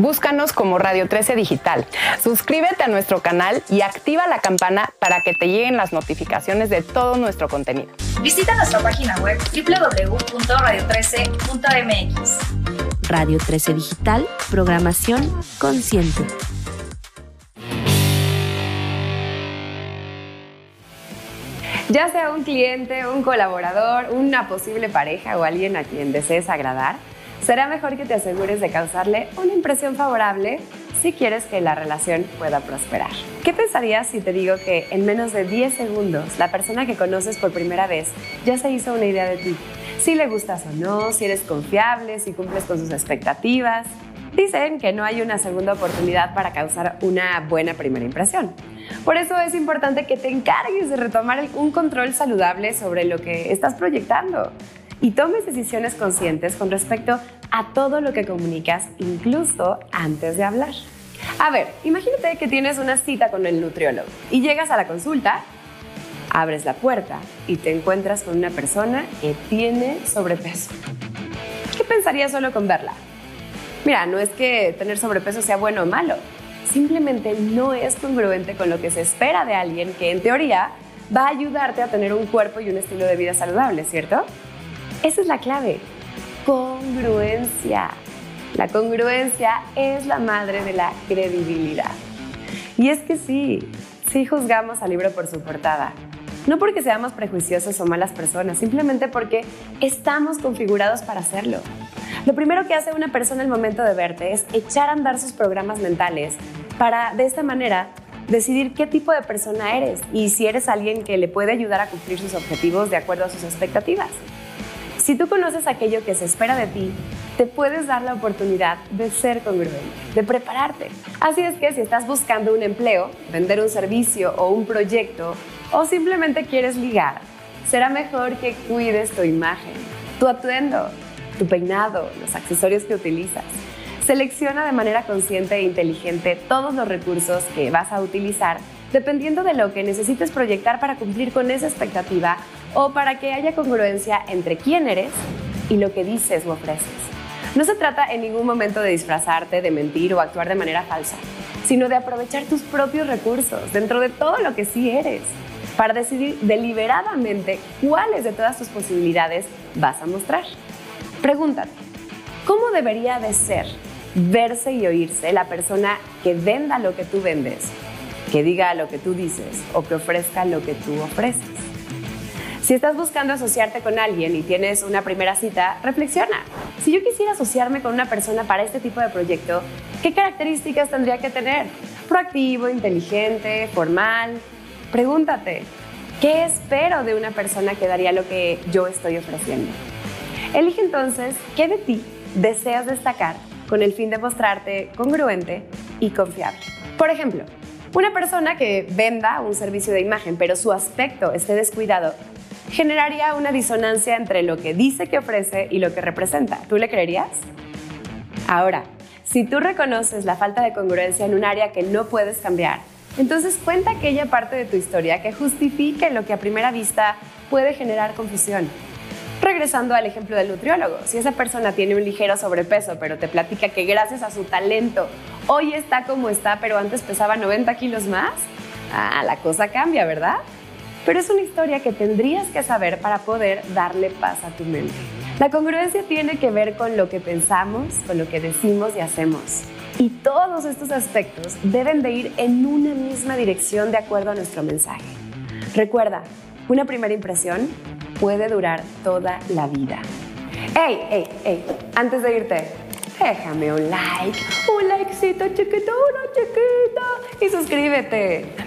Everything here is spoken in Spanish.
Búscanos como Radio 13 Digital. Suscríbete a nuestro canal y activa la campana para que te lleguen las notificaciones de todo nuestro contenido. Visita nuestra página web www.radio13.mx. Radio 13 Digital, programación consciente. Ya sea un cliente, un colaborador, una posible pareja o alguien a quien desees agradar, será mejor que te asegures de causarle una impresión favorable si quieres que la relación pueda prosperar. ¿Qué pensarías si te digo que en menos de 10 segundos la persona que conoces por primera vez ya se hizo una idea de ti? Si le gustas o no, si eres confiable, si cumples con sus expectativas. Dicen que no hay una segunda oportunidad para causar una buena primera impresión. Por eso es importante que te encargues de retomar un control saludable sobre lo que estás proyectando y tomes decisiones conscientes con respecto a todo lo que comunicas, incluso antes de hablar. A ver, imagínate que tienes una cita con el nutriólogo y llegas a la consulta, abres la puerta y te encuentras con una persona que tiene sobrepeso. ¿Qué pensarías solo con verla? Mira, no es que tener sobrepeso sea bueno o malo, simplemente no es congruente con lo que se espera de alguien que en teoría va a ayudarte a tener un cuerpo y un estilo de vida saludable, ¿cierto? Esa es la clave. Congruencia. La congruencia es la madre de la credibilidad. Y es que sí, sí juzgamos al libro por su portada. No porque seamos prejuiciosos o malas personas, simplemente porque estamos configurados para hacerlo. Lo primero que hace una persona al momento de verte es echar a andar sus programas mentales para, de esta manera, decidir qué tipo de persona eres y si eres alguien que le puede ayudar a cumplir sus objetivos de acuerdo a sus expectativas. Si tú conoces aquello que se espera de ti, te puedes dar la oportunidad de ser congruente, de prepararte. Así es que si estás buscando un empleo, vender un servicio o un proyecto, o simplemente quieres ligar, será mejor que cuides tu imagen, tu atuendo, tu peinado, los accesorios que utilizas. Selecciona de manera consciente e inteligente todos los recursos que vas a utilizar dependiendo de lo que necesites proyectar para cumplir con esa expectativa o para que haya congruencia entre quién eres y lo que dices o ofreces. No se trata en ningún momento de disfrazarte, de mentir o actuar de manera falsa, sino de aprovechar tus propios recursos dentro de todo lo que sí eres, para decidir deliberadamente cuáles de todas tus posibilidades vas a mostrar. Pregúntate, ¿cómo debería de ser, verse y oírse la persona que venda lo que tú vendes, que diga lo que tú dices o que ofrezca lo que tú ofreces? Si estás buscando asociarte con alguien y tienes una primera cita, reflexiona. Si yo quisiera asociarme con una persona para este tipo de proyecto, ¿qué características tendría que tener? Proactivo, inteligente, formal. Pregúntate, ¿qué espero de una persona que daría lo que yo estoy ofreciendo? Elige entonces qué de ti deseas destacar con el fin de mostrarte congruente y confiable. Por ejemplo, una persona que venda un servicio de imagen, pero su aspecto esté descuidado, generaría una disonancia entre lo que dice que ofrece y lo que representa. ¿Tú le creerías? Ahora, si tú reconoces la falta de congruencia en un área que no puedes cambiar, entonces cuenta aquella parte de tu historia que justifique lo que a primera vista puede generar confusión. Regresando al ejemplo del nutriólogo, si esa persona tiene un ligero sobrepeso, pero te platica que gracias a su talento hoy está como está, pero antes pesaba 90 kilos más, ah, la cosa cambia, ¿verdad? Pero es una historia que tendrías que saber para poder darle paz a tu mente. La congruencia tiene que ver con lo que pensamos, con lo que decimos y hacemos. Y todos estos aspectos deben de ir en una misma dirección de acuerdo a nuestro mensaje. Recuerda, una primera impresión puede durar toda la vida. ¡Ey, ey, ey! Antes de irte, déjame un like, un likecito chiquito, una chiquita y suscríbete.